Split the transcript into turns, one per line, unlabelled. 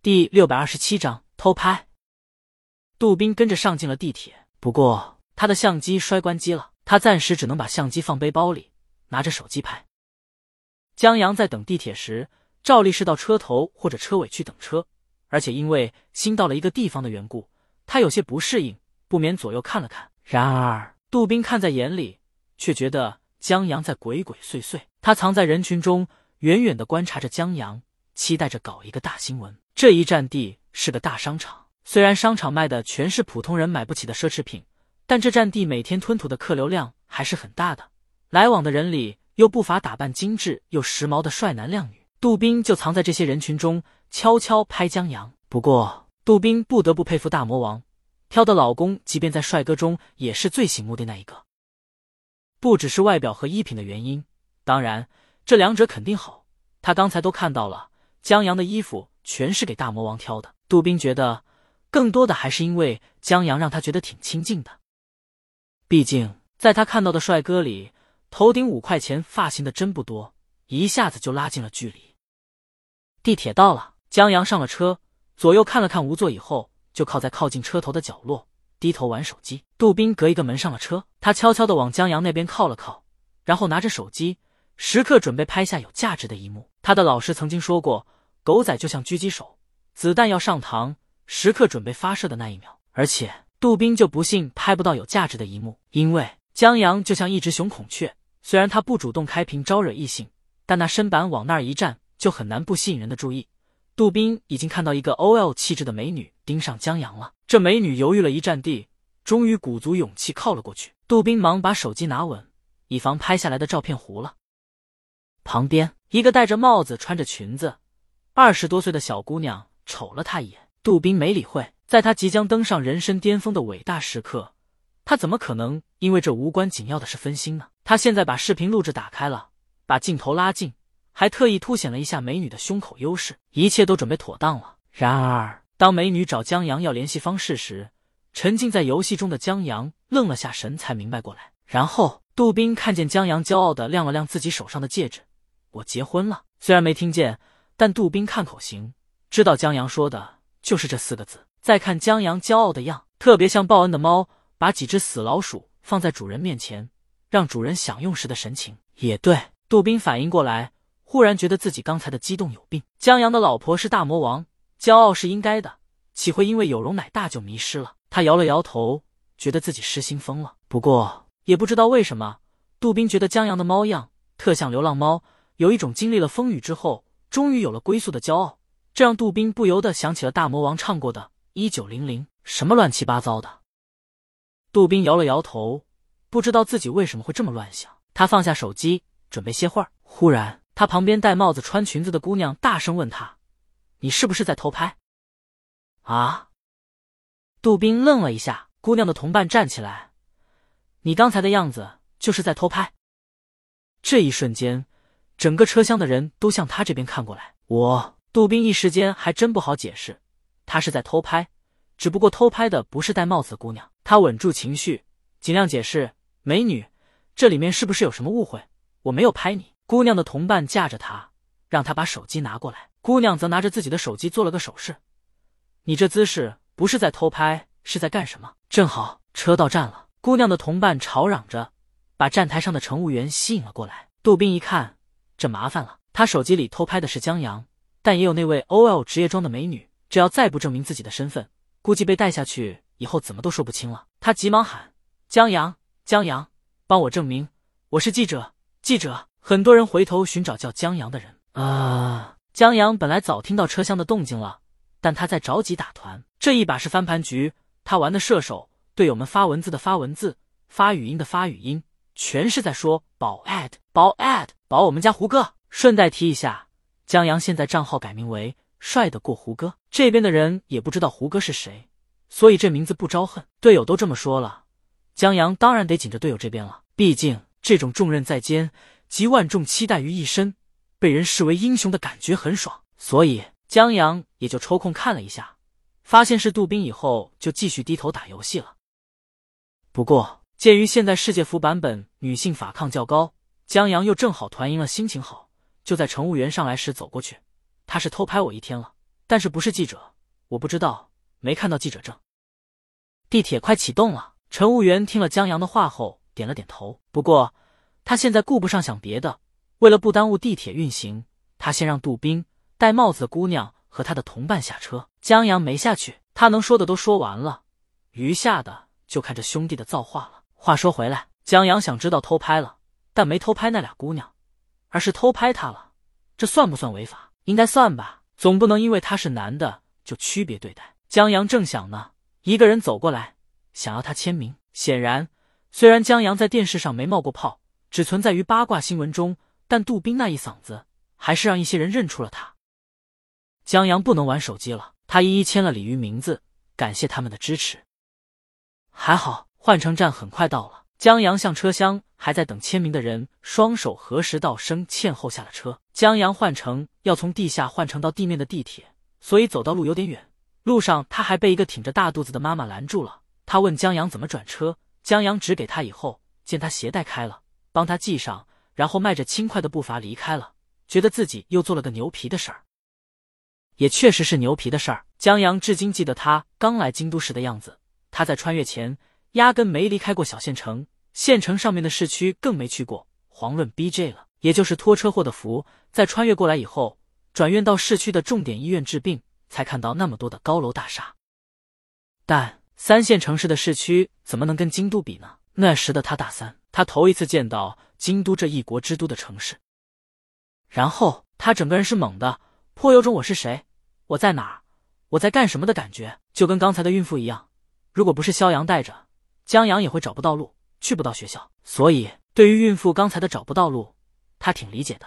第六百二十七章偷拍。杜宾跟着上进了地铁，不过他的相机摔关机了，他暂时只能把相机放背包里，拿着手机拍。江阳在等地铁时，照例是到车头或者车尾去等车，而且因为新到了一个地方的缘故，他有些不适应，不免左右看了看。然而杜宾看在眼里，却觉得江阳在鬼鬼祟祟。他藏在人群中，远远的观察着江阳，期待着搞一个大新闻。这一占地是个大商场。虽然商场卖的全是普通人买不起的奢侈品，但这占地每天吞吐的客流量还是很大的。来往的人里又不乏打扮精致又时髦的帅男靓女。杜宾就藏在这些人群中，悄悄拍江阳。不过，杜宾不得不佩服大魔王，挑的老公即便在帅哥中也是最醒目的那一个。不只是外表和衣品的原因，当然这两者肯定好。他刚才都看到了，江阳的衣服全是给大魔王挑的。杜宾觉得。更多的还是因为江阳让他觉得挺亲近的，毕竟在他看到的帅哥里，头顶五块钱发型的真不多，一下子就拉近了距离。地铁到了，江阳上了车，左右看了看无座以后，就靠在靠近车头的角落，低头玩手机。杜宾隔一个门上了车，他悄悄的往江阳那边靠了靠，然后拿着手机，时刻准备拍下有价值的一幕。他的老师曾经说过，狗仔就像狙击手，子弹要上膛。时刻准备发射的那一秒，而且杜宾就不信拍不到有价值的一幕，因为江阳就像一只雄孔雀，虽然他不主动开屏招惹异性，但那身板往那儿一站，就很难不吸引人的注意。杜宾已经看到一个 OL 气质的美女盯上江阳了，这美女犹豫了一站地，终于鼓足勇气靠了过去。杜宾忙把手机拿稳，以防拍下来的照片糊了。旁边一个戴着帽子、穿着裙子、二十多岁的小姑娘瞅了他一眼。杜宾没理会，在他即将登上人生巅峰的伟大时刻，他怎么可能因为这无关紧要的事分心呢？他现在把视频录制打开了，把镜头拉近，还特意凸显了一下美女的胸口优势，一切都准备妥当了。然而，当美女找江阳要联系方式时，沉浸在游戏中的江阳愣了下神，才明白过来。然后，杜宾看见江阳骄傲的亮了亮自己手上的戒指，“我结婚了。”虽然没听见，但杜宾看口型，知道江阳说的。就是这四个字。再看江阳骄傲的样，特别像报恩的猫把几只死老鼠放在主人面前，让主人享用时的神情。也对，杜宾反应过来，忽然觉得自己刚才的激动有病。江阳的老婆是大魔王，骄傲是应该的，岂会因为有容乃大就迷失了？他摇了摇头，觉得自己失心疯了。不过也不知道为什么，杜宾觉得江阳的猫样特像流浪猫，有一种经历了风雨之后，终于有了归宿的骄傲。这让杜宾不由得想起了大魔王唱过的《一九零零》，什么乱七八糟的。杜宾摇了摇头，不知道自己为什么会这么乱想。他放下手机，准备歇会儿。忽然，他旁边戴帽子、穿裙子的姑娘大声问他：“你是不是在偷拍？”啊！杜宾愣了一下。姑娘的同伴站起来：“你刚才的样子就是在偷拍。”这一瞬间，整个车厢的人都向他这边看过来。我。杜宾一时间还真不好解释，他是在偷拍，只不过偷拍的不是戴帽子的姑娘。他稳住情绪，尽量解释：“美女，这里面是不是有什么误会？我没有拍你。”姑娘的同伴架着他，让他把手机拿过来。姑娘则拿着自己的手机做了个手势：“你这姿势不是在偷拍，是在干什么？”正好车到站了，姑娘的同伴吵嚷着，把站台上的乘务员吸引了过来。杜宾一看，这麻烦了，他手机里偷拍的是江阳。但也有那位 OL 职业装的美女，只要再不证明自己的身份，估计被带下去以后怎么都说不清了。他急忙喊：“江阳，江阳，帮我证明我是记者，记者！”很多人回头寻找叫江阳的人。啊，江阳本来早听到车厢的动静了，但他在着急打团。这一把是翻盘局，他玩的射手，队友们发文字的发文字，发语音的发语音，全是在说保 ad 保 ad 保我们家胡歌。顺带提一下。江阳现在账号改名为“帅得过胡歌”，这边的人也不知道胡歌是谁，所以这名字不招恨。队友都这么说了，江阳当然得紧着队友这边了。毕竟这种重任在肩，集万众期待于一身，被人视为英雄的感觉很爽。所以江阳也就抽空看了一下，发现是杜宾以后，就继续低头打游戏了。不过鉴于现在世界服版本女性法抗较高，江阳又正好团赢了，心情好。就在乘务员上来时走过去，他是偷拍我一天了，但是不是记者，我不知道，没看到记者证。地铁快启动了。乘务员听了江阳的话后点了点头。不过他现在顾不上想别的，为了不耽误地铁运行，他先让杜宾、戴帽子的姑娘和他的同伴下车。江阳没下去，他能说的都说完了，余下的就看这兄弟的造化了。话说回来，江阳想知道偷拍了，但没偷拍那俩姑娘，而是偷拍他了。这算不算违法？应该算吧，总不能因为他是男的就区别对待。江阳正想呢，一个人走过来。想要他签名。显然，虽然江阳在电视上没冒过泡，只存在于八卦新闻中，但杜宾那一嗓子还是让一些人认出了他。江阳不能玩手机了，他一一签了鲤鱼名字，感谢他们的支持。还好，换乘站很快到了。江阳向车厢还在等签名的人双手合十道声歉后下了车。江阳换乘要从地下换乘到地面的地铁，所以走到路有点远。路上他还被一个挺着大肚子的妈妈拦住了。他问江阳怎么转车，江阳指给他，以后见他鞋带开了，帮他系上，然后迈着轻快的步伐离开了，觉得自己又做了个牛皮的事儿，也确实是牛皮的事儿。江阳至今记得他刚来京都时的样子，他在穿越前压根没离开过小县城，县城上面的市区更没去过，遑论 BJ 了，也就是拖车祸的福，在穿越过来以后，转院到市区的重点医院治病，才看到那么多的高楼大厦，但。三线城市的市区怎么能跟京都比呢？那时的他大三，他头一次见到京都这一国之都的城市。然后他整个人是懵的，颇有种我是谁，我在哪儿，我在干什么的感觉，就跟刚才的孕妇一样。如果不是肖阳带着，江阳也会找不到路，去不到学校。所以对于孕妇刚才的找不到路，他挺理解的。